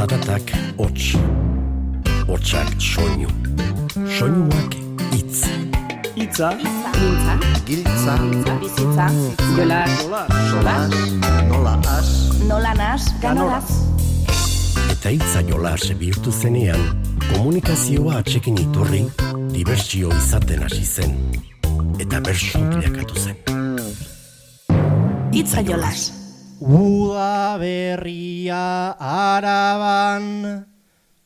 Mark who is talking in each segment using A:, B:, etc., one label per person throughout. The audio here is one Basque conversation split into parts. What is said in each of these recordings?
A: Zaratak hots, hotsak soinu, soinuak itz.
B: Itza,
C: Mintza,
D: Giltza,
C: bizitza, jolas,
B: solas,
D: nola as,
C: nola nas, ganoraz.
A: Eta itza jolas bihurtu zenean, komunikazioa atxekin iturri, dibertsio izaten hasi zen. Eta bersu bilakatu zen.
C: Itza jolas.
E: Uda berria araban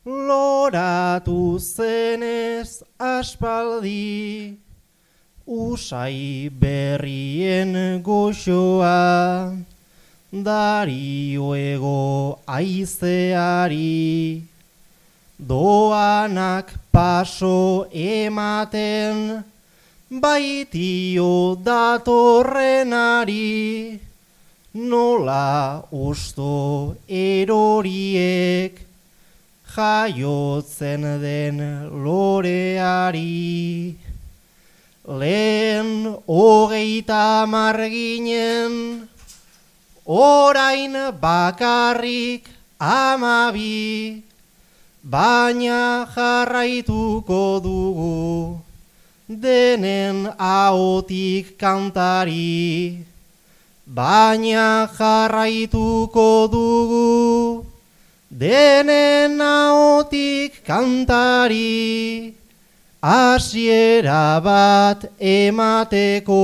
E: loratu zenez aspaldi. Usai berrien goxoa darioego aizeari. Doanak paso ematen baitio datorrenari Nola usto eroriek jaiotzen den loreari. Lehen hogeita marginen, orain bakarrik amabi, baina jarraituko dugu denen ahotik kantari. Baina jarraituko dugu denen ahotik kantari hasiera bat emateko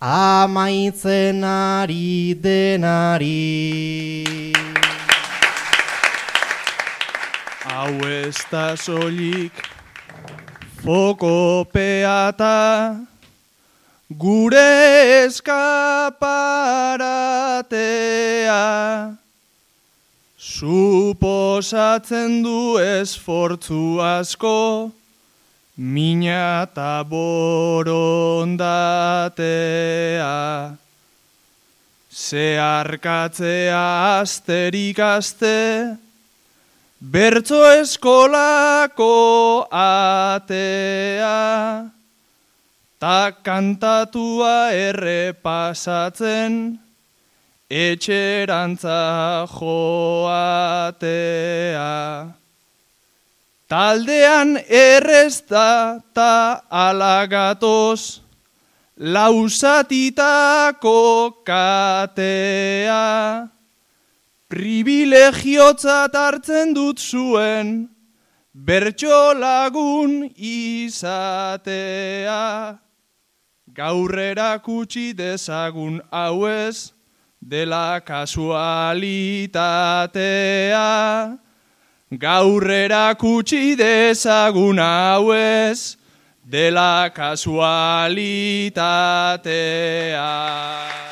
E: amaitzen ari denari.
B: hau ez da soilik, foko peata, gure eskaparatea. Suposatzen du esfortzu asko, mina eta borondatea. Zeharkatzea asterik aste, bertso eskolako atea. Ta kantatua errepasatzen, etxerantza joatea. Taldean errezta ta alagatoz, lausatitako katea. Privilegiotzat hartzen dut zuen, bertso lagun izatea. Gaurrera kutsi dezagun hauez, dela kasualitatea. Gaurrera kutsi dezagun hauez, dela kasualitatea.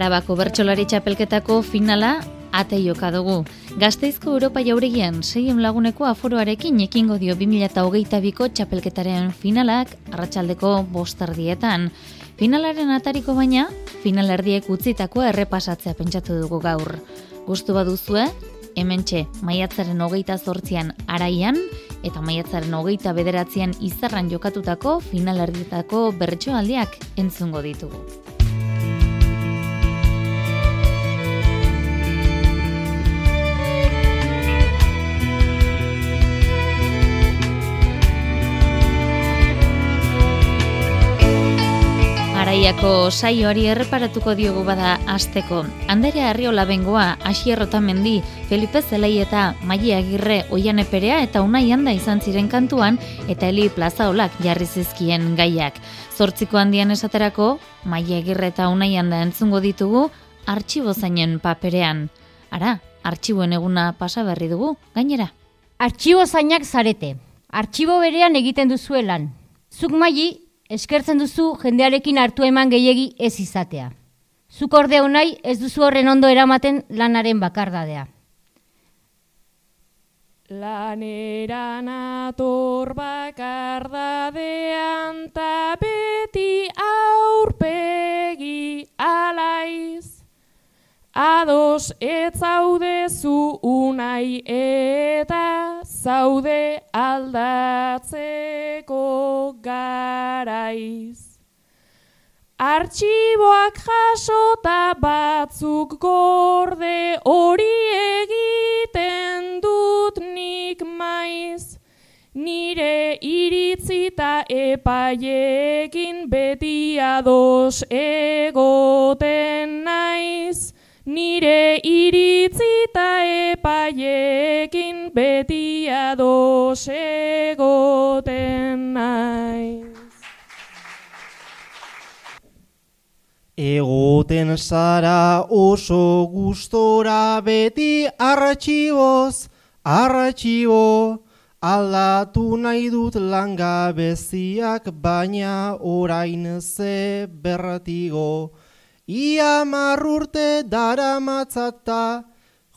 F: Arabako bertsolari txapelketako finala ate joka dugu. Gazteizko Europa jauregian seien laguneko aforoarekin ekingo dio 2008ko txapelketaren finalak arratsaldeko bostardietan. Finalaren atariko baina, finalerdiek utzitako errepasatzea pentsatu dugu gaur. Gustu baduzue, hementxe maiatzaren hogeita zortzian araian, eta maiatzaren hogeita bederatzean izarran jokatutako finalerdietako bertsoaldiak entzungo ditugu. Araiako saioari erreparatuko diogu bada asteko. Andrea Arriola bengoa, Asier Otamendi, Felipe Zelei eta Maia Agirre Oiane Perea eta Unai Handa izan ziren kantuan eta Eli Plazaolak jarri zizkien gaiak. Zortziko handian esaterako, Maia Agirre eta Unai Handa entzungo ditugu artxibo zainen paperean. Ara, artxiboen eguna pasa berri dugu, gainera.
G: Artxibo zainak zarete. Artxibo berean egiten duzuelan. Zuk maili eskertzen duzu jendearekin hartu eman gehiegi ez izatea. Zuk ordea nahi ez duzu horren ondo eramaten lanaren bakardadea.
H: Lanera nator bakardadean ta beti aurpegi alaiz. Ados ez zaude unai eta zaude aldatzeko garaiz. Artxiboak jasota batzuk gorde hori egiten dut nik maiz. Nire iritzita epaiekin beti ados egoten naiz. Nire iritzita epaiekin beti ados egoten naiz.
E: Egoten zara oso gustora beti arratxiboz, arratxibo, aldatu nahi dut langabeziak baina orain ze berratigo. Ia marrurte dara matzata,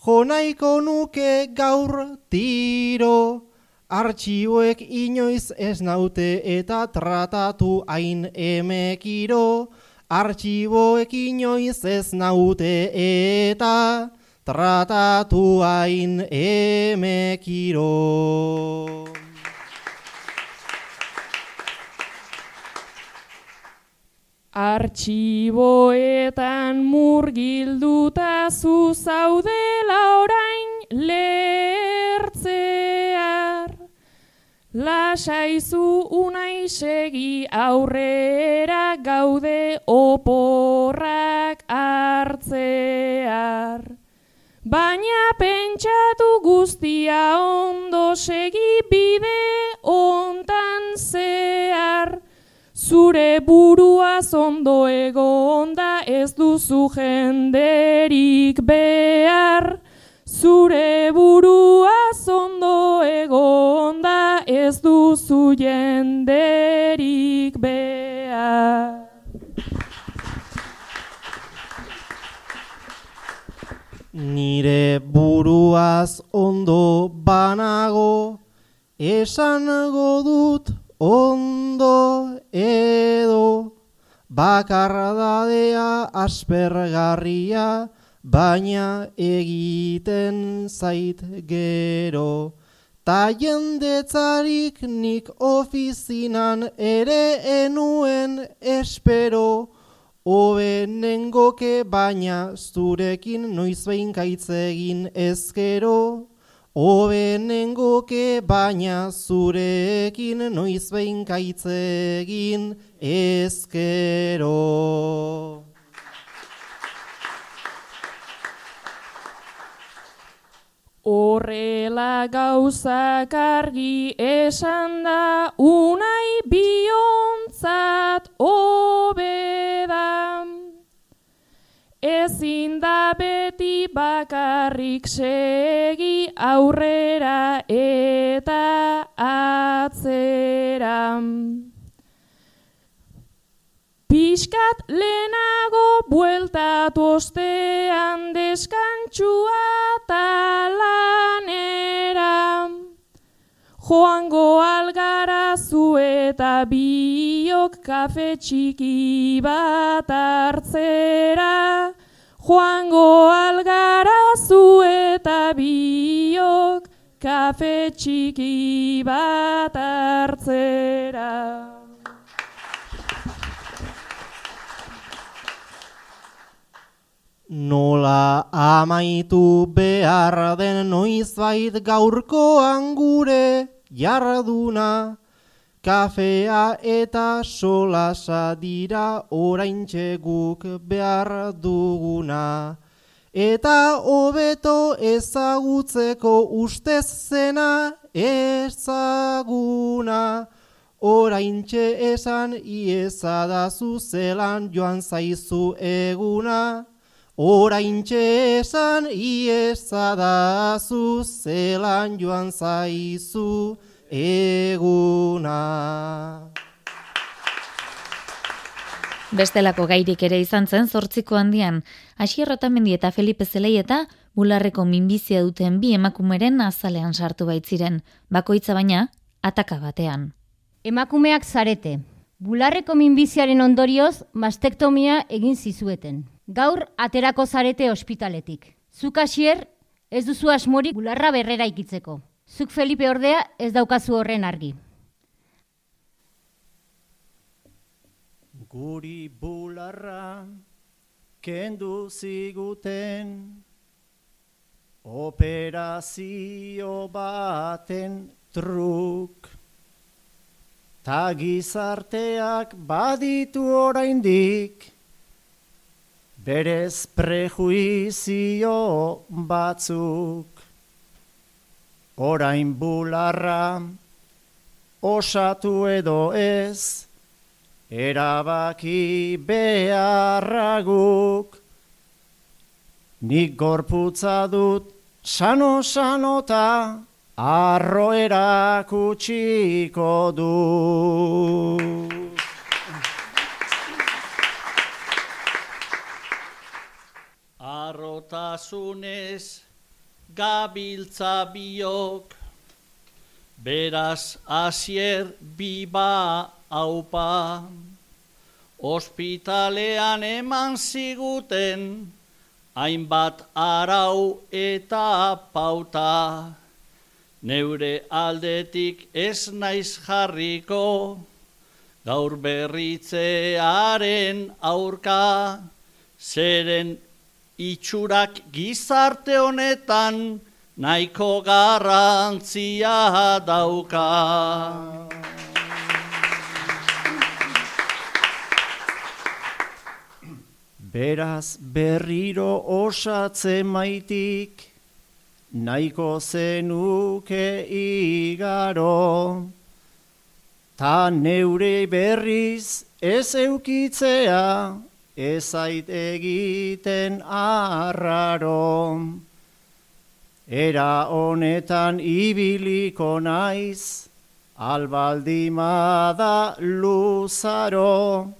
E: jonaiko nuke gaur tiro. Artxiboek inoiz ez naute eta tratatu hain emekiro. Artxiboekin inoiz ez naute eta tratatu hain emekiro.
H: Artxiboetan murgilduta zu zaudela orain lertzear. Lasaizu unai segi aurrera gaude oporrak hartzear. Baina pentsatu guztia ondo segi bide ontan zehar. Zure buruaz ondo egonda ez duzu jenderik behar. Zure buruaz ondo egonda ez duzu jenderik behar.
E: Nire buruaz ondo banago, esango dut ondo edo, bakardadea aspergarria, baina egiten zait gero. Ta jendetzarik nik ofizinan ere enuen espero, Obe nengoke baina zurekin noiz behin egin ezkero. Obe baina zurekin noiz behin egin ezkero.
H: Horrela gauzak argi esan da unai biontzat obeda. Ezin da beti bakarrik segi aurrera eta atzera. Piskat lehenago bueltatu ostean deskantxua talanera. Joango algara zu eta biok kafe txiki bat hartzera. Joango algara zu eta biok kafe txiki bat hartzera.
E: Nola amaitu behar den noizbait gaurkoan gure jarduna, kafea eta solasa dira oraintxe guk behar duguna. Eta hobeto ezagutzeko ustez zena ezaguna, oraintxe esan iezadazu zelan joan zaizu eguna. Oraintxe esan iezadazu zelan joan zaizu eguna.
F: Bestelako gairik ere izan zen zortziko handian, Asier Rotamendi eta Felipe Zelei eta bularreko minbizia duten bi emakumeren azalean sartu baitziren, bakoitza baina, ataka batean.
G: Emakumeak zarete. Bularreko minbiziaren ondorioz, mastektomia egin zizueten. Gaur aterako zarete ospitaletik. Zuk asier, ez duzu asmorik bularra berrera ikitzeko. Zuk Felipe ordea ez daukazu horren argi.
I: Guri bularra kendu ziguten operazio baten truk. Ta gizarteak baditu oraindik berez prejuizio batzuk. Orain bularra osatu edo ez, erabaki beharraguk. Nik gorputza dut sano-sanota, arro erakutsiko du.
J: Arrotasunez gabiltza biok, beraz asier biba haupa. Hospitalean eman ziguten, hainbat arau eta pauta. Neure aldetik ez naiz jarriko, gaur berritzearen aurka, zeren itxurak gizarte honetan nahiko garrantzia dauka.
I: Beraz berriro osatze maitik, nahiko zenuke igaro, ta neure berriz ez eukitzea, ez ait egiten arraro. Era honetan ibiliko naiz, albaldimada luzaro.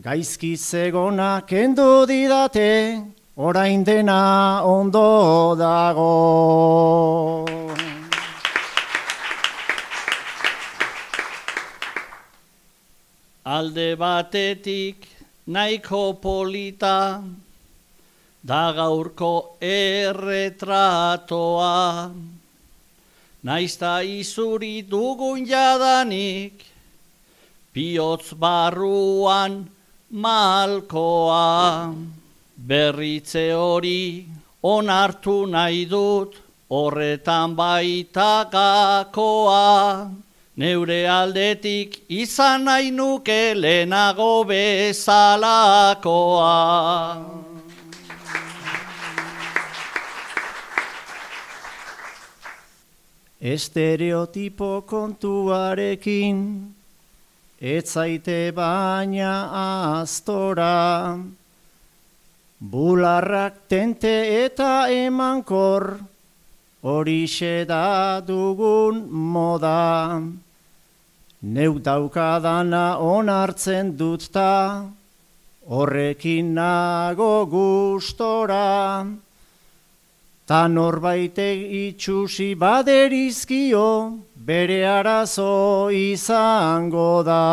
I: Gaizki zegona kendu didate, orain dena ondo dago.
J: Alde batetik nahiko polita, da gaurko erretratoa. Naizta izuri dugun jadanik, bihotz barruan malkoa. Berritze hori onartu nahi dut, horretan baita gakoa. Neure aldetik izan nahi nuke lehenago bezalakoa.
I: Estereotipo kontuarekin, ez zaite baina astora. Bularrak tente eta emankor, horixe da dugun moda. Neu daukadana onartzen dut ta, horrekin nago gustora. Ta norbaitek itxusi baderizkio, bere arazo izango da.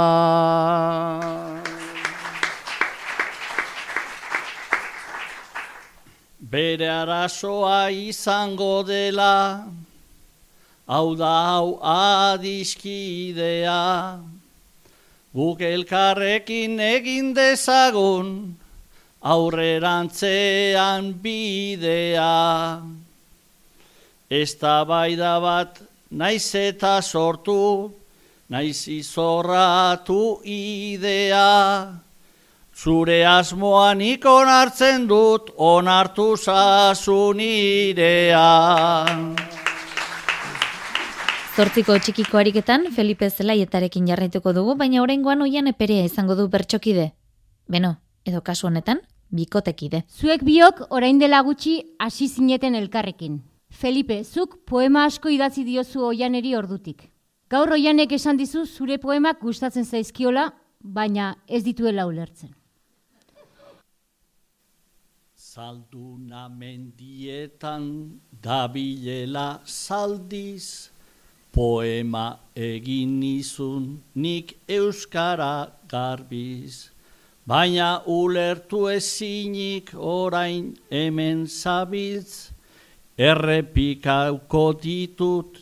J: Bere arazoa izango dela, hau da hau adiskidea. Guk elkarrekin egin dezagun, aurrerantzean bidea. Ez da bat naiz eta sortu, naiz izorratu idea. Zure asmoan ikon hartzen dut, onartu zasun irea.
F: Zortziko txikiko ariketan, Felipe Zelaietarekin jarraituko dugu, baina oraingoan oian eperea izango du bertxokide. Beno, edo kasu honetan, bikotekide.
G: Zuek biok orain dela gutxi hasi zineten elkarrekin. Felipe, zuk poema asko idatzi diozu oianeri ordutik. Gaur oianek esan dizu zure poemak gustatzen zaizkiola, baina ez dituela ulertzen.
J: Zalduna mendietan dabilela zaldiz, poema egin nizun nik euskara garbiz. baina ulertu ezinik orain hemen zabiltz, errepikauko ditut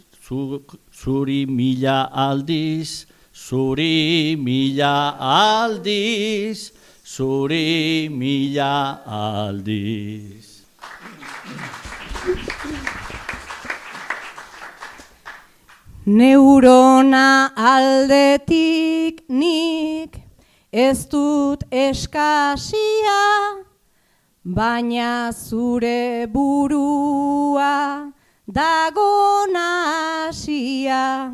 J: zuri mila aldiz, zuri mila aldiz, zuri mila aldiz.
K: Neurona aldetik nik ez dut eskasia, baina zure burua dago nasia.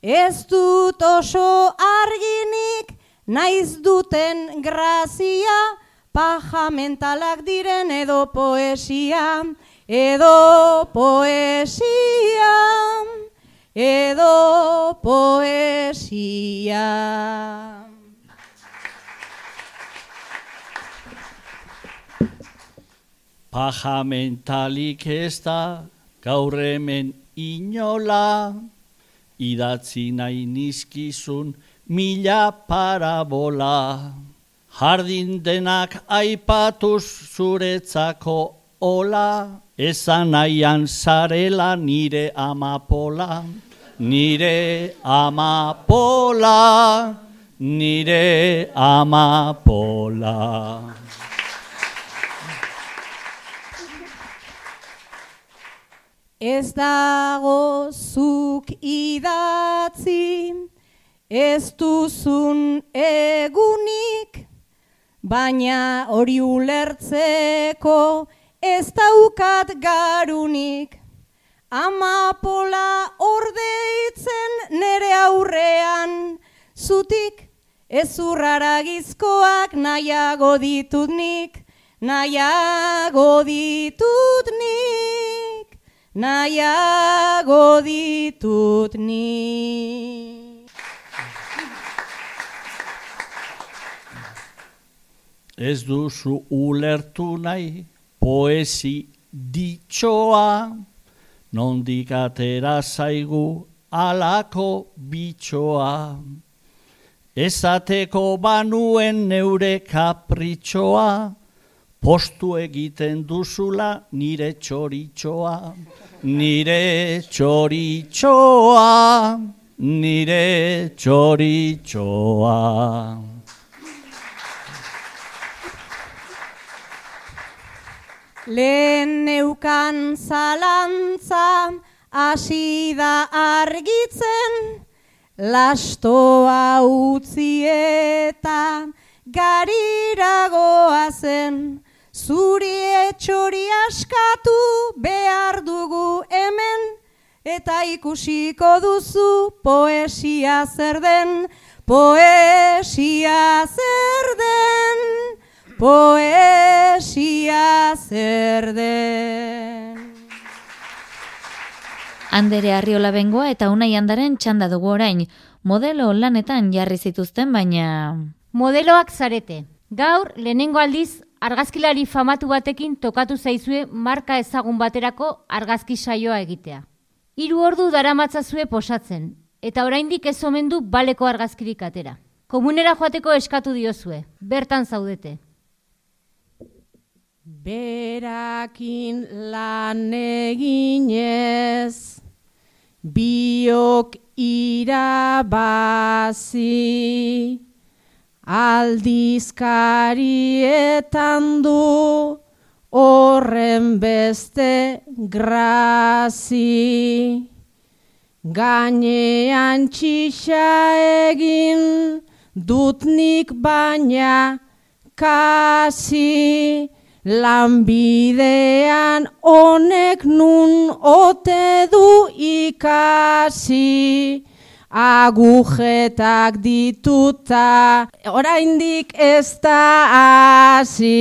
K: Ez dut oso arginik naiz duten grazia, paja mentalak diren edo poesia, edo poesia, edo poesia.
J: Paja mentalik ez da gaur hemen inola, idatzi nahi nizkizun mila parabola. Jardin denak aipatuz zuretzako ola, ezan nahian zarela nire amapola, nire amapola, nire amapola.
K: Ez dago zuk idatzi, ez duzun egunik, baina hori ulertzeko ez daukat garunik. Amapola ordeitzen nere aurrean, zutik ez urrara gizkoak nahiago ditut nik, nahiago ditut nik nahiago ditut ni.
J: Ez duzu ulertu nahi poesi ditxoa, nondik atera zaigu alako bitxoa. Ezateko banuen neure kapritxoa, postu egiten duzula nire txoritxoa nire txoritxoa, nire txoritxoa.
K: Lehen neukan zalantza, hasi da argitzen, lastoa utzi eta gariragoa zen, Zuri etxori askatu behar dugu hemen, eta ikusiko duzu poesia zer den, poesia zer den, poesia zer den.
F: Andere Arriola bengoa eta unai handaren txanda dugu orain, modelo lanetan jarri zituzten baina...
G: Modeloak zarete. Gaur, lehenengo aldiz, argazkilari famatu batekin tokatu zaizue marka ezagun baterako argazki saioa egitea. Hiru ordu daramatzazue posatzen, eta oraindik ez omen du baleko argazkirik atera. Komunera joateko eskatu diozue, bertan zaudete.
K: Berakin lan eginez, biok irabazi, aldizkarietan du horren beste grazi. Gainean txixa egin dutnik baina kasi lanbidean honek nun ote du ikasi agujetak dituta, oraindik ez da hasi.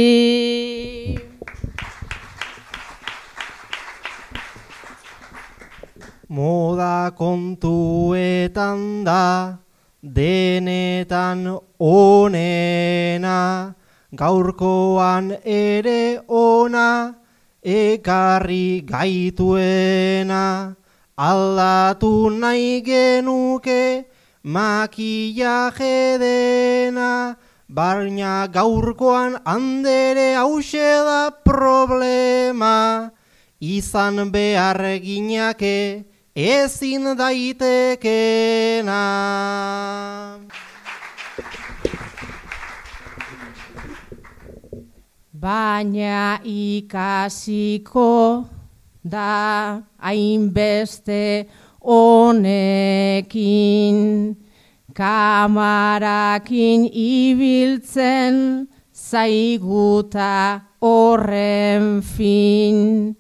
E: Moda kontuetan da, denetan onena, gaurkoan ere ona, ekarri gaituena, aldatu nahi genuke makillaje dena. Baina gaurkoan handere hause da problema, izan behar ginake ezin daitekena.
K: Baina ikasiko da hainbeste honekin kamarakin ibiltzen zaiguta horren fin.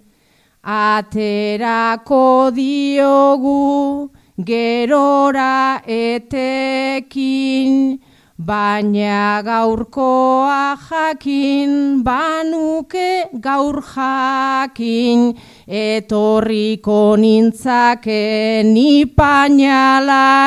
K: Aterako diogu gerora etekin, baina gaurkoa jakin, banuke gaur jakin, etorriko nintzake ni pañalarekin.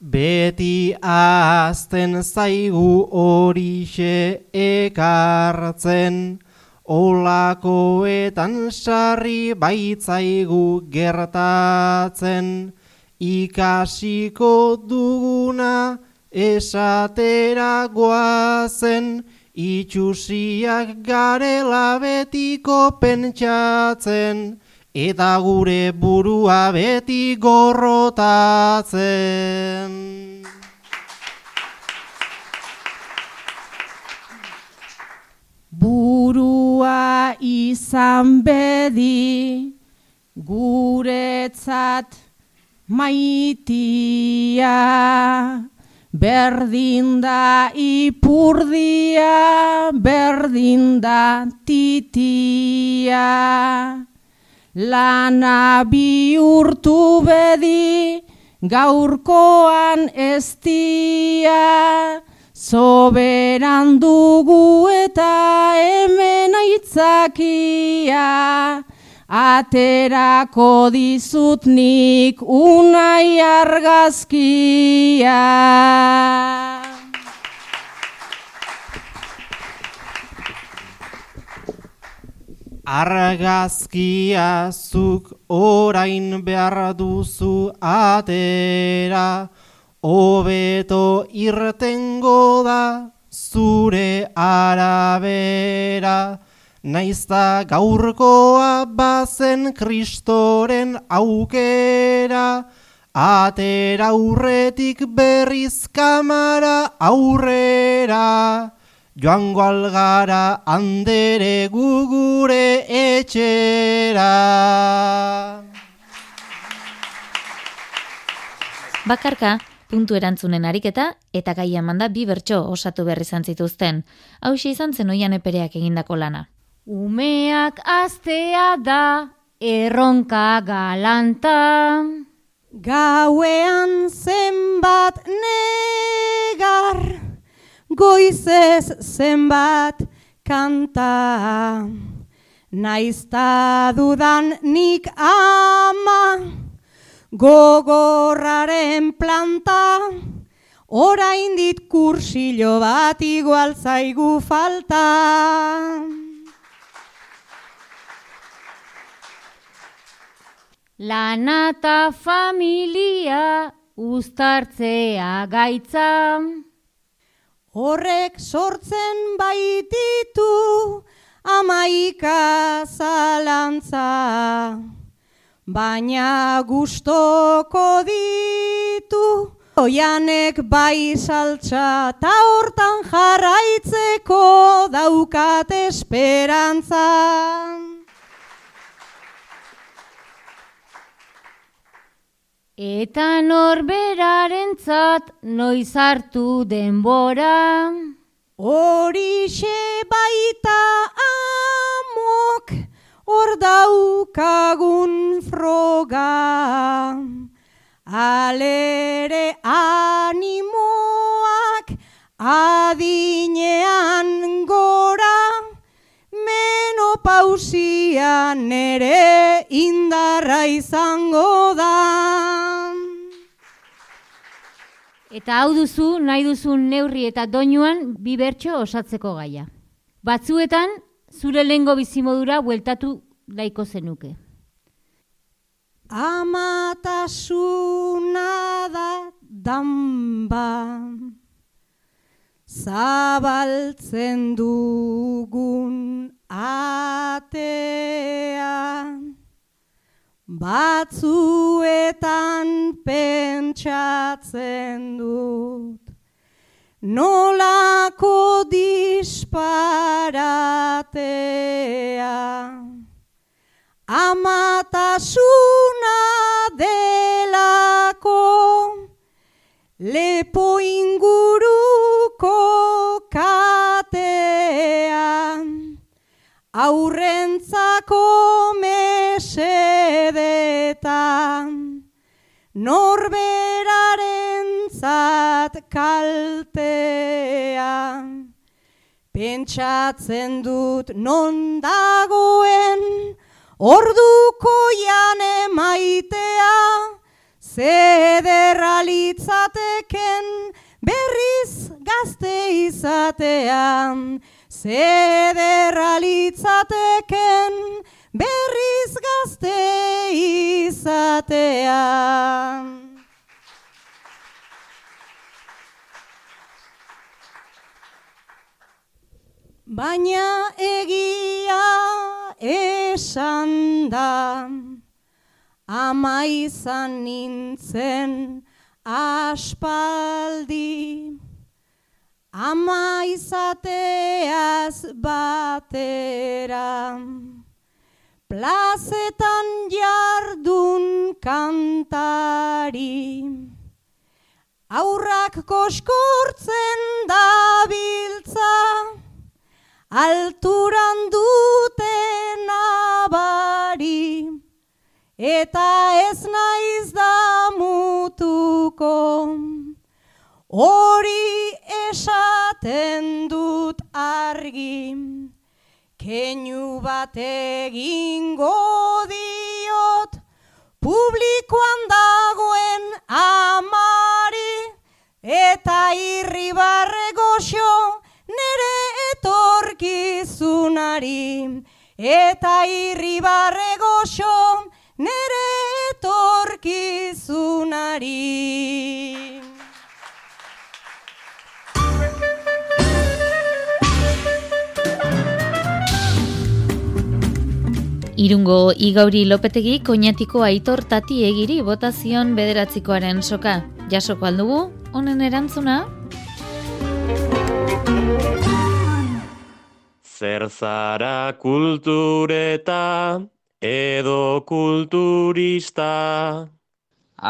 E: Beti azten zaigu horixe ekartzen, olakoetan sarri baitzaigu gertatzen, ikasiko duguna esatera goazen, itxusiak garela betiko pentsatzen, eta gure burua beti gorrotatzen.
K: Burua izan bedi guretzat maitia, berdin da ipurdia, berdin da titia. Lana bihurtu bedi gaurkoan estia, soberan dugu eta hemen aitzakia, aterako dizut nik unai argazkia.
E: Argazkia zuk orain behar duzu atera, hobeto irtengo da zure arabera, naizta gaurkoa bazen kristoren aukera, atera aurretik berriz kamara aurrera, joango algara andere gugure etxera.
F: Bakarka, puntu erantzunen ariketa eta gai manda bi bertso osatu berri izan zituzten. Hau izan zen oian epereak egindako lana.
G: Umeak astea da erronka galanta.
K: Gauean zenbat negar, goizez zenbat kanta. Naizta dudan nik ama, gogorraren planta, orain dit kursilo bat igual zaigu falta.
G: Lanata familia uztartzea gaitza.
K: Horrek sortzen baititu amaika zalantza, baina gustoko ditu oianek bai saltza, ta hortan jarraitzeko daukat esperantza.
G: Eta norberarentzat noiz hartu denbora.
K: Horixe baita amok, hor daukagun froga. Alere animoak adinean gora, menopausia nere indarra izango da.
G: Eta hau duzu, nahi duzun neurri eta doinuan bi bertso osatzeko gaia. Batzuetan, zure lengo bizimodura bueltatu daiko zenuke.
K: Amatasuna da damba Zabaltzen dugun atea Batzuetan pentsatzen dut Nolako disparatea? Amatasuna delako Lepo inguruko katea. Aurrentzako mesedetan Norberaren zat kaltea. Pentsatzen dut non dagoen. Orduko jane maitea Zederra litzateken. Berriz gazte izatean Zederra litzateken. Berriz gazte izatean Baina egia esan da Ama izan nintzen aspaldi. Ama izateaz batera Plazetan jardun kantari. Aurrak koskortzen dabiltza alturan dute nabari, eta ez naiz da mutuko, hori esaten dut argi, keinu bat egingo diot, publikoan dagoen amari, eta irribarre goxo, etorkizunari eta irribarre goxo nere etorkizunari.
F: Irungo Igauri Lopetegi koinatiko aitor tati egiri botazion bederatzikoaren soka. Jasoko aldugu, honen erantzuna?
L: Zer zara kultureta edo kulturista?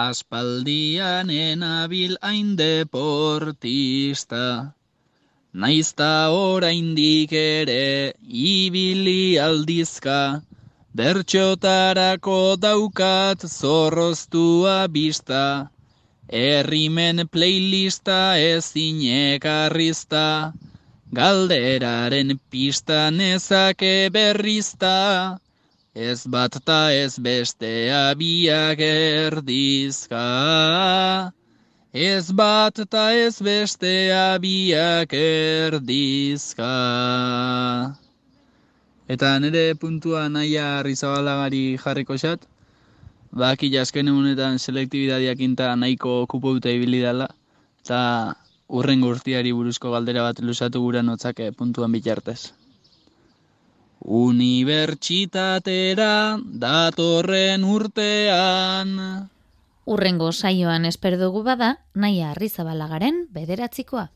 M: Aspaldian enabil hain deportista. Naizta oraindik ere ibili aldizka, bertxotarako daukat zorroztua bista, errimen playlista ezin ekarrizta, galderaren pista nezake berrizta, ez bat ta ez bestea biak erdizka. Ez bat ta ez bestea biak erdizka. Eta nire puntua naia rizabalagari jarriko xat, baki jasken egunetan selektibidadiak inta nahiko kupo dute ibili dela, eta urren gurtiari buruzko galdera bat lusatu gura notzake puntuan bitartez. Unibertsitatera datorren urtean.
F: Urrengo saioan esperdugu bada, naia arrizabalagaren bederatzikoa.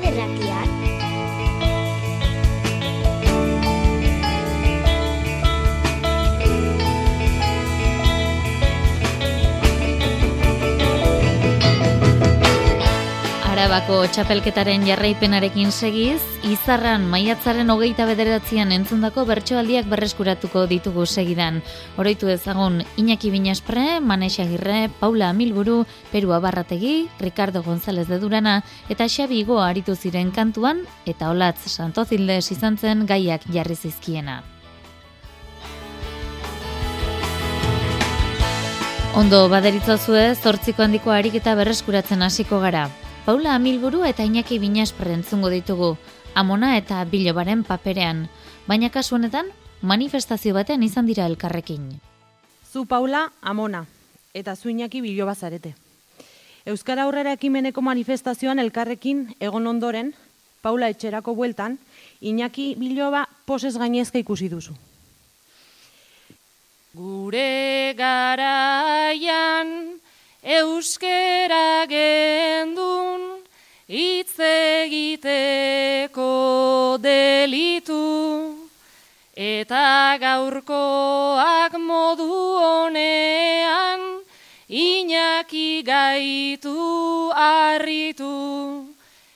N: de guerra.
F: Arabako txapelketaren jarraipenarekin segiz, izarran maiatzaren hogeita bederatzean entzundako bertsoaldiak berreskuratuko ditugu segidan. Oroitu ezagun Iñaki Binaspre, Manexa Agirre, Paula Amilburu, Peru Abarrategi, Ricardo González de Durana eta Xabi Igo aritu ziren kantuan eta Olatz Santozildes izan zen gaiak jarri zizkiena. Ondo baderitzozue, zortziko handiko ariketa berreskuratzen hasiko gara. Paula Amilburu eta Iñaki Binaspre entzungo ditugu, amona eta bilobaren paperean. Baina kasu honetan, manifestazio batean izan dira elkarrekin.
O: Zu Paula Amona eta zu Iñaki biloba zarete. Euskara aurrera ekimeneko manifestazioan elkarrekin egon ondoren, Paula etxerako bueltan, Iñaki biloba poses gainezka ikusi duzu.
P: Gure garaian euskera gendun hitz egiteko delitu eta gaurkoak modu honean inaki gaitu arritu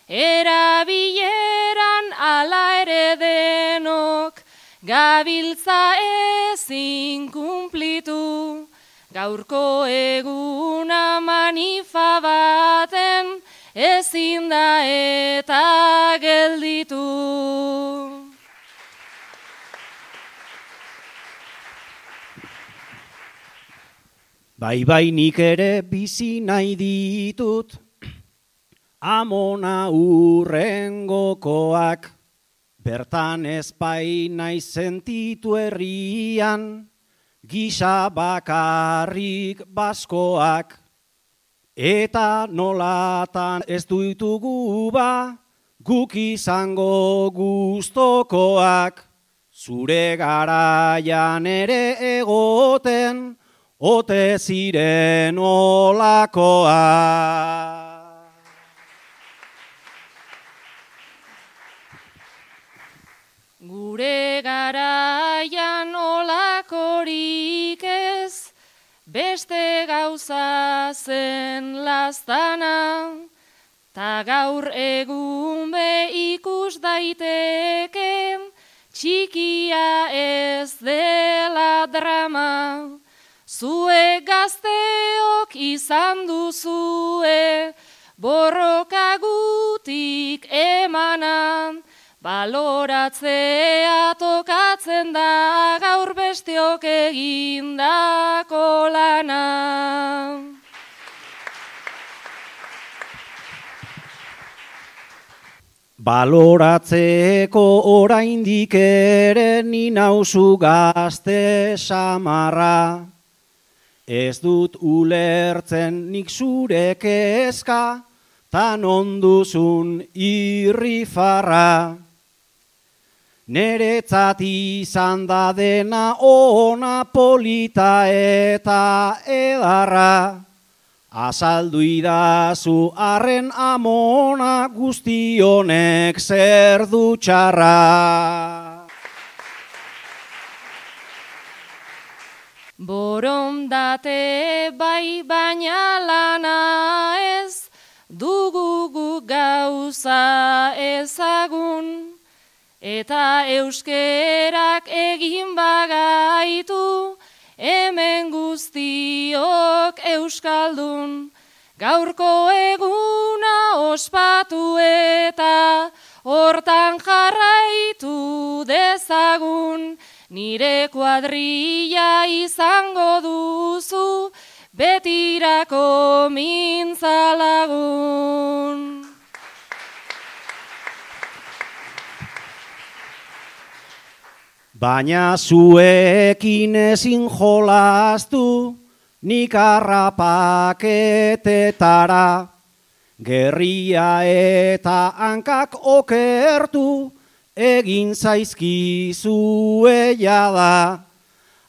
P: erabileran ala ere denok gabiltza ezin kumplitu, gaurko eguna manifa baten ezin da eta gelditu.
Q: Bai bai nik ere bizi nahi ditut, amona urrengokoak, Bertan ezpai nahi sentitu herrian, gisa bakarrik baskoak, eta nolatan ez duitugu ba, guk izango guztokoak, zure garaian ere egoten, ote ziren olakoak.
P: Gure garaian olakorik ez, beste gauza zen lastana, ta gaur egun be ikus daiteke, txikia ez dela drama, zue gazteok izan duzue, borrokagutik emanan, Baloratzea tokatzen da gaur bestiok egindako lana.
Q: Baloratzeko oraindik ere ni nauzu gazte samarra. Ez dut ulertzen nik zure kezka, tan onduzun irrifarra. Neretzat izan da dena ona polita eta edarra. Azaldu idazu arren amona guztionek zer dutxarra.
P: Borondate bai baina lana ez, dugu gauza ezagun. Eta euskerak egin bagaitu, hemen guztiok euskaldun. Gaurko eguna ospatu eta hortan jarraitu dezagun. Nire kuadrilla izango duzu, betirako mintzalagun.
Q: Baina zuekin ezin jolaztu, nik harrapaketetara, gerria eta hankak okertu, egin zaizkizue jada.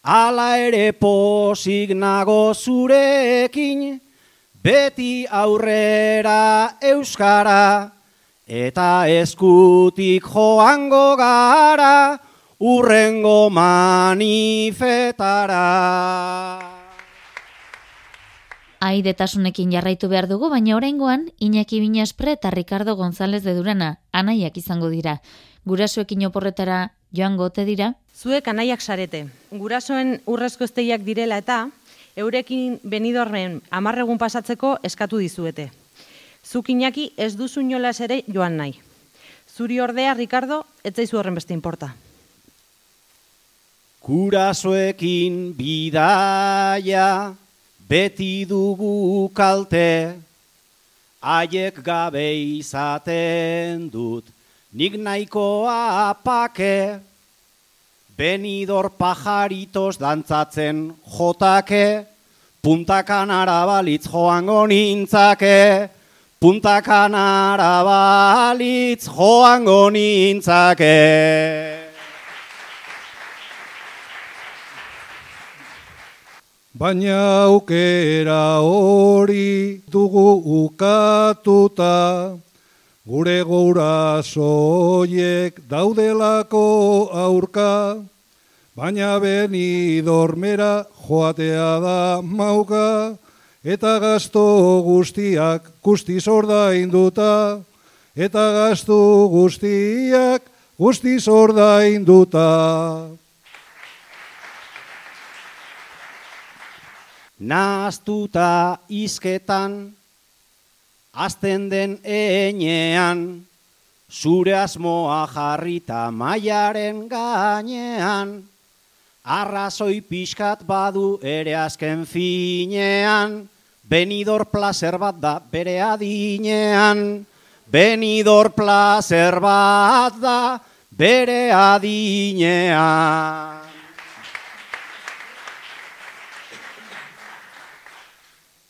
Q: Ala ere posik nago zurekin, beti aurrera euskara, eta eskutik joango gara, urrengo manifetara.
F: Aidetasunekin jarraitu behar dugu, baina oraingoan Iñaki Binaspre eta Ricardo González de Durana anaiak izango dira. Gurasoekin oporretara joan gote dira?
O: Zuek anaiak sarete. Gurasoen urrezko esteiak direla eta eurekin benidorren amarregun pasatzeko eskatu dizuete. Zuk Iñaki ez duzu inolas ere joan nahi. Zuri ordea, Ricardo, ez zaizu horren beste inporta.
Q: Gurasoekin bidaia beti dugu kalte, haiek gabe izaten dut, nik nahikoa apake, benidor pajaritos dantzatzen jotake, puntakan arabalitz joango nintzake, puntakan arabalitz joango nintzake.
R: Baina aukera hori dugu ukatuta, gure gurasoiek daudelako aurka, baina beni dormera joatea da mauka, eta gasto guztiak guztiz ordainduta, eta gastu guztiak guztiz ordainduta.
Q: Naztuta izketan, azten den enean, zure asmoa jarrita maiaren gainean, arrazoi pixkat badu ere azken finean, benidor placer bat da bere adinean, benidor placer bat da bere adinean.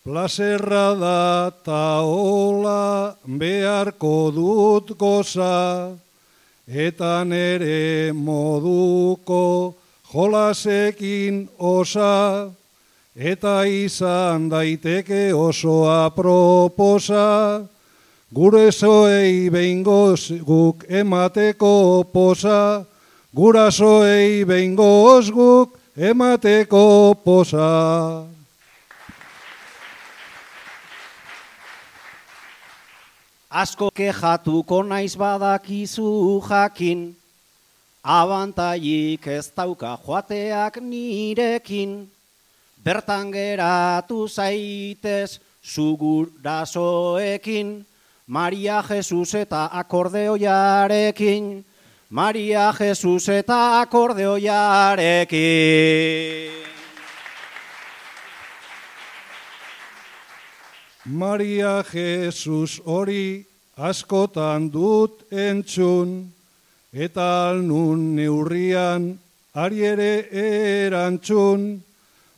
R: Plazerra da ta hola beharko dut goza, eta nere moduko jolasekin osa, eta izan daiteke oso aproposa, gure zoei behingoz guk emateko posa, gurasoei behingoz guk emateko posa.
Q: Asko kejatuko naiz badakizu jakin, abantaiik ez dauka joateak nirekin, bertan geratu zaitez zugurasoekin, Maria Jesus eta akordeoiarekin, Maria Jesus eta akordeoiarekin.
R: Maria Jesus hori askotan dut entzun, eta alnun neurrian ari ere erantzun,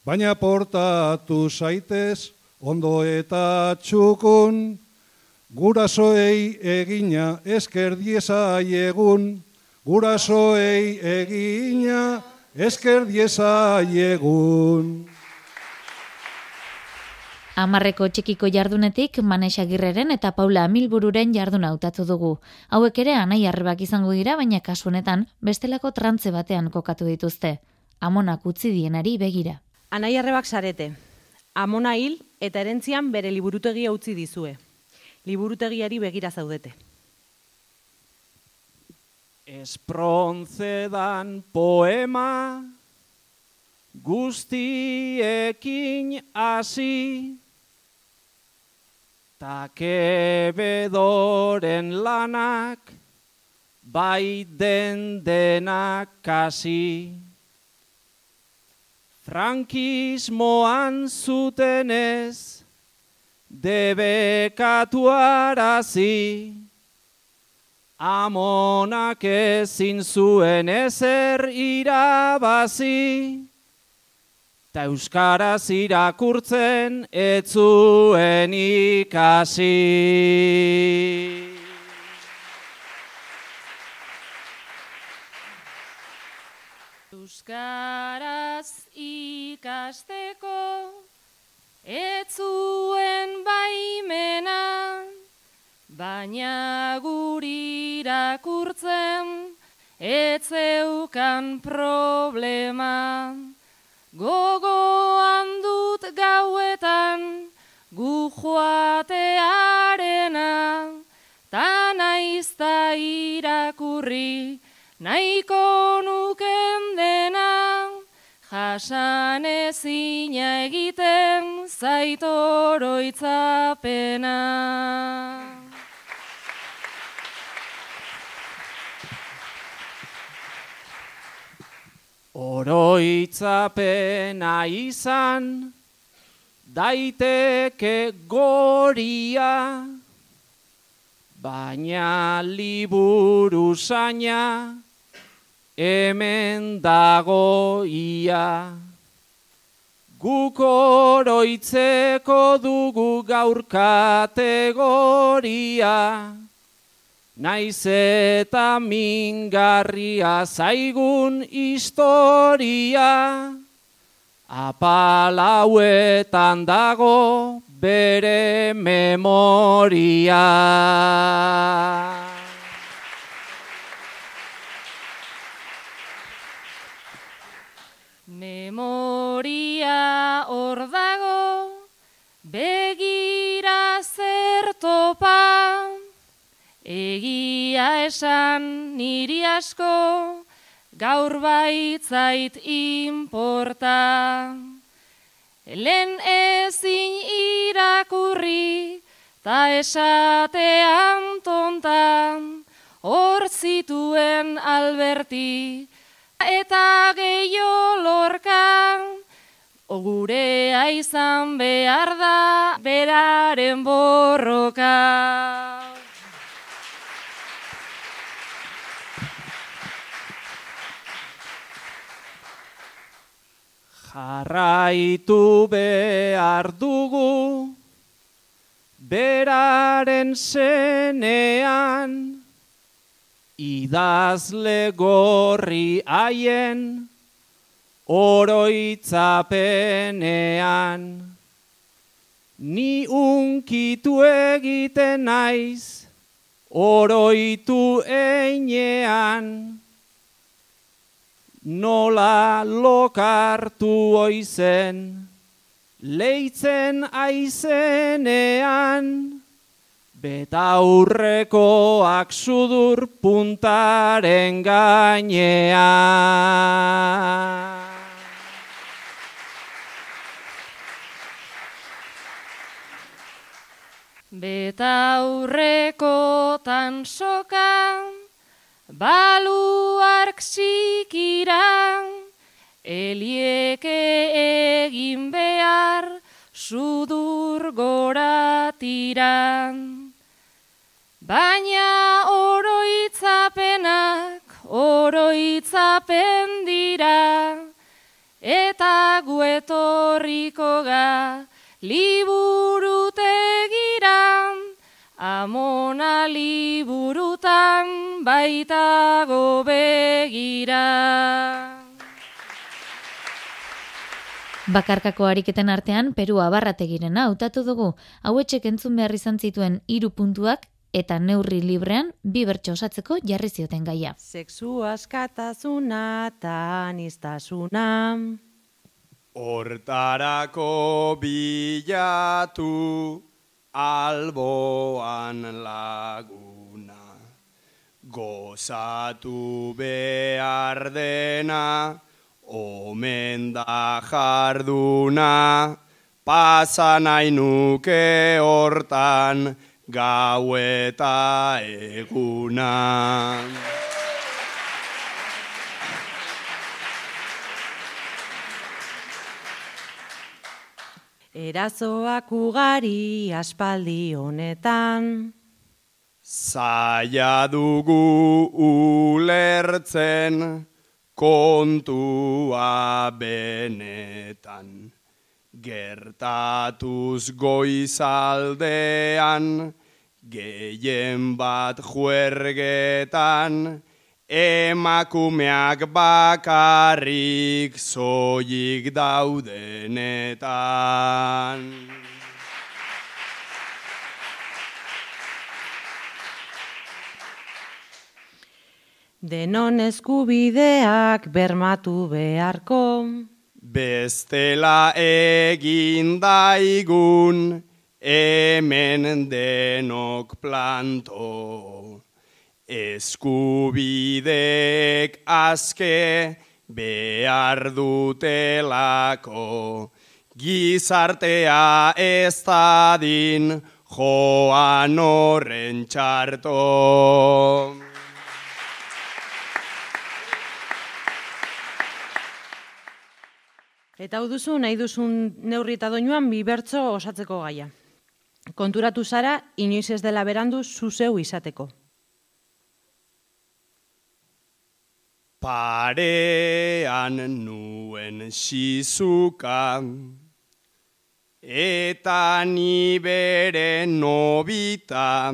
R: baina portatu zaitez ondo eta txukun, gurasoei egina esker egun, gurasoei egina esker egun.
F: Amarreko txikiko jardunetik Manexa Girreren eta Paula Milbururen jarduna hautatu dugu. Hauek ere anai arrebak izango dira, baina kasu honetan bestelako trantze batean kokatu dituzte. Amonak utzi dienari begira.
O: Anai arrebak sarete. Amona hil eta erentzian bere liburutegia utzi dizue. Liburutegiari begira zaudete.
Q: Esprontzedan poema guztiekin hasi Takebedoren lanak, bai den denak kasi. Frankismoan zutenez, debekatu arazi. Amonak ezin zuen ezer irabazi eta euskaraz irakurtzen etzuen ikasi.
P: Euskaraz ikasteko etzuen baimena, baina guri irakurtzen etzeukan problema. Gogoan dut gauetan, joatearena, ta naizta irakurri, nahiko nuken dena, jasan ezina egiten zaitoroitzapena.
S: Oroitzapena izan, daiteke goria, baina liburu zaina, hemen dagoia. Guk oroitzeko dugu gaur kategoria, Naiz eta mingarria zaigun historia, apalauetan dago bere memoria.
P: Memoria hor dago, begira zer topa, Egia esan niri asko, gaur baitzait inporta. Lehen ezin irakurri, ta esatean tontan, hor zituen alberti, eta gehiago lorkan, Ogurea izan behar da, beraren borroka.
S: Jarraitu behar dugu, beraren zenean, idazle gorri haien, oroitzapenean. Ni unkitu egiten naiz, oroitu einean, nola lokartu oizen, leitzen aizenean, betaurrekoak sudur puntaren gainean.
P: Betaurrekotan sokan, baluark zikiran, elieke egin behar, sudur goratiran. Baina oroitzapenak, oroitzapen dira, eta guetorriko ga, liburutegiran, amona liburutan baitago begira.
F: Bakarkako ariketen artean Peru abarrategirena hautatu dugu. Hauetxek entzun behar izan zituen hiru puntuak eta neurri librean bi bertso osatzeko jarri zioten gaia.
O: Sexu askatasuna eta anistasuna.
T: Hortarako bilatu alboan laguna. Gozatu behar dena, omen da jarduna, pasa nahi nuke hortan gau eta eguna.
O: Erazoak ugari aspaldi honetan.
T: Zaila dugu ulertzen kontua benetan. Gertatuz goizaldean, gehien bat juergetan, emakumeak bakarrik zoik daudenetan.
O: Denon eskubideak bermatu beharko.
T: Bestela egin daigun, hemen denok planto. Eskubidek azke behar dutelako, gizartea ez dadin joan horren txarto.
O: Eta hau duzu, nahi duzun neurri eta doinuan bi bertso osatzeko gaia. Konturatu zara, inoiz ez dela berandu zuzeu izateko.
T: Parean nuen sizuka eta ni bere nobita.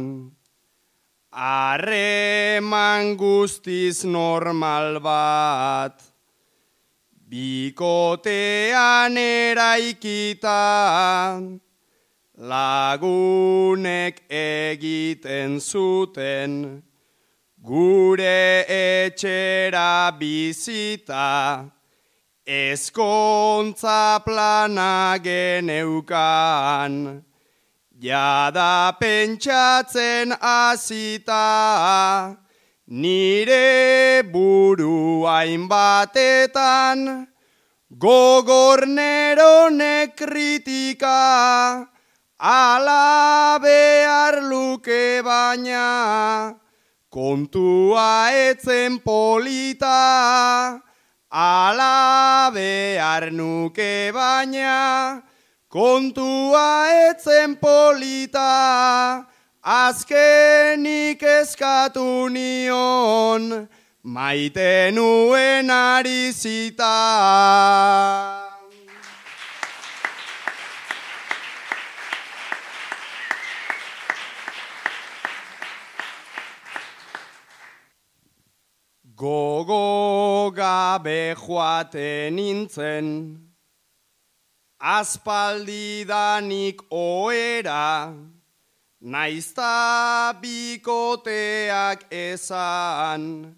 T: Harreman guztiz normal bat. Bikotean eraikita. Lagunek egiten zuten gure etxera bizita eskontza plana geneukan. Jada pentsatzen azita nire buru hainbatetan. Gogorneronek kritika ala behar luke baina kontua etzen polita ala behar nuke baina. Kontua etzen polita azkenik eskatu nion, maite nuen ari Gogo gabe joaten nintzen, aspaldidanik oera, naizta bikoteak esan,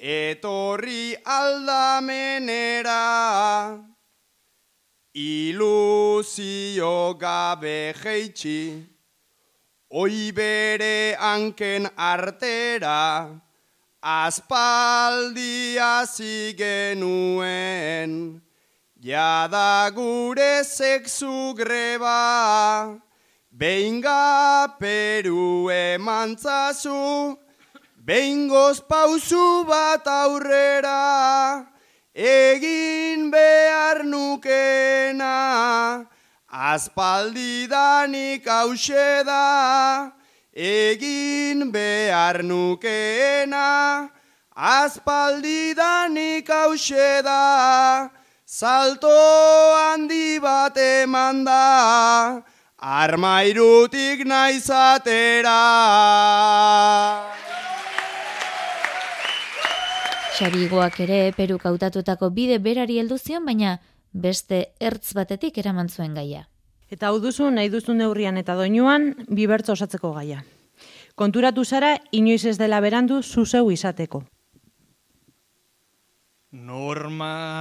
T: etorri aldamenera, iluzio gabe jeitsi, oi bere anken artera, aspaldia zigenuen, jada gure sexu greba, Benga peru emantzazu, bengoz pauzu bat aurrera, egin behar nukena, aspaldidanik hause da, egin behar nukena, aspaldidanik hause da, salto handi bat eman da, armairutik naizatera.
F: Xarigoak ere peruk hautatutako bide berari heldu zion, baina beste ertz batetik eraman zuen gaia.
O: Eta hau duzu, nahi duzu neurrian eta doinuan, bi bertso osatzeko gaia. Konturatu zara, inoiz ez dela berandu zuzeu izateko.
B: Normatiboa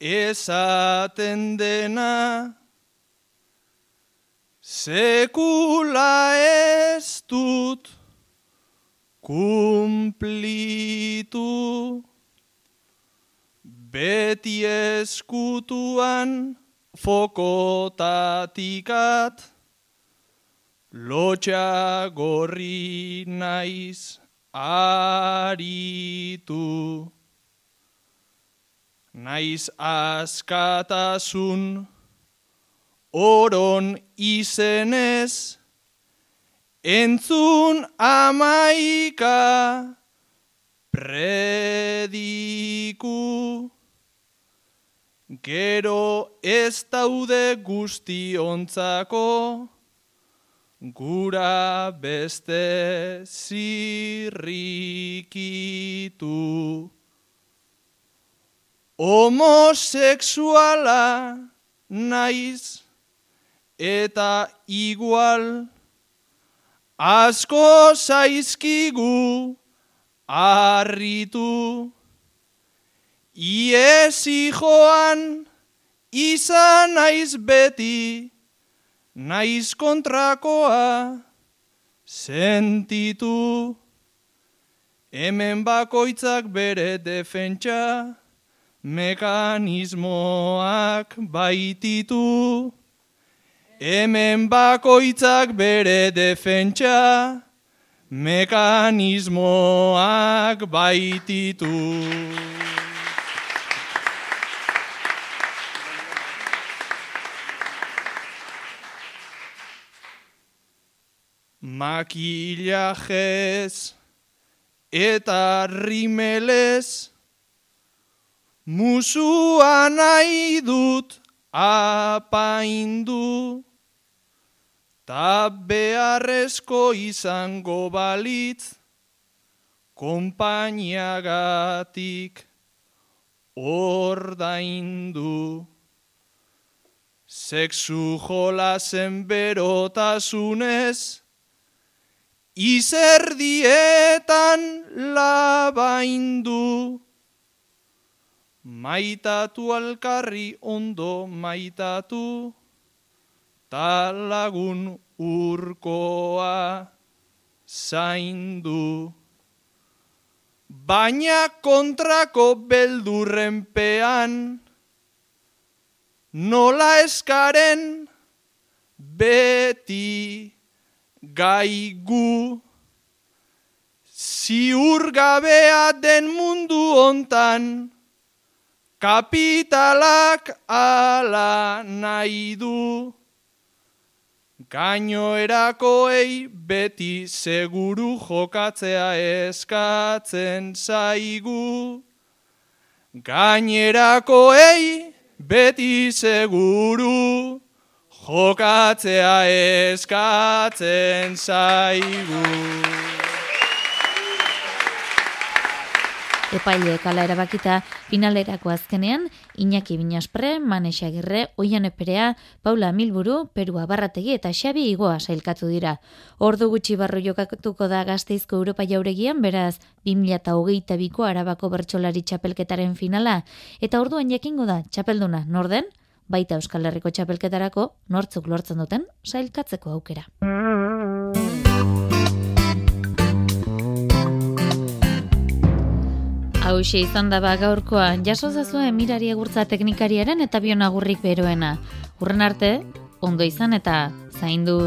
B: esaten dena sekula ez dut kumplitu beti eskutuan fokotatikat lotxa gorri naiz aritu. Naiz askatasun oron izenez, entzun amaika prediku, gero ez daude guztiontzako, gura beste zirrikitu. Homosexuala naiz eta igual asko zaizkigu arritu iesi joan izan naiz beti, naiz kontrakoa, sentitu, hemen bakoitzak bere defentsa, mekanismoak baititu, hemen bakoitzak bere defentsa, mekanismoak baititu. Makillajez eta rimelez, musua nahi dut apaindu, ta beharrezko izango balitz, kompainiagatik ordaindu. Sexu jolazen berotasunez, izerdietan labaindu. Maitatu alkarri ondo maitatu, ta lagun urkoa zaindu. Baina kontrako beldurrenpean, nola eskaren beti gaigu. Ziur gabea den mundu hontan, kapitalak ala nahi du. Gainoerakoei beti seguru jokatzea eskatzen zaigu. Gainerakoei beti seguru jokatzea eskatzen zaigu.
F: Epaile kala erabakita finalerako azkenean, Iñaki Binaspre, Manex Agirre, Oian Eperea, Paula Milburu, Perua Barrategi eta Xabi Igoa sailkatu dira. Ordu gutxi barru jokatuko da gazteizko Europa jauregian, beraz 2008ko arabako bertsolari txapelketaren finala, eta orduan jakingo da txapelduna norden, baita Euskal Herriko txapelketarako nortzuk lortzen duten sailkatzeko aukera. Hau izan da ba gaurkoa, jaso zazue mirari egurtza teknikariaren eta bionagurrik beroena. Urren arte, ondo izan eta zaindu.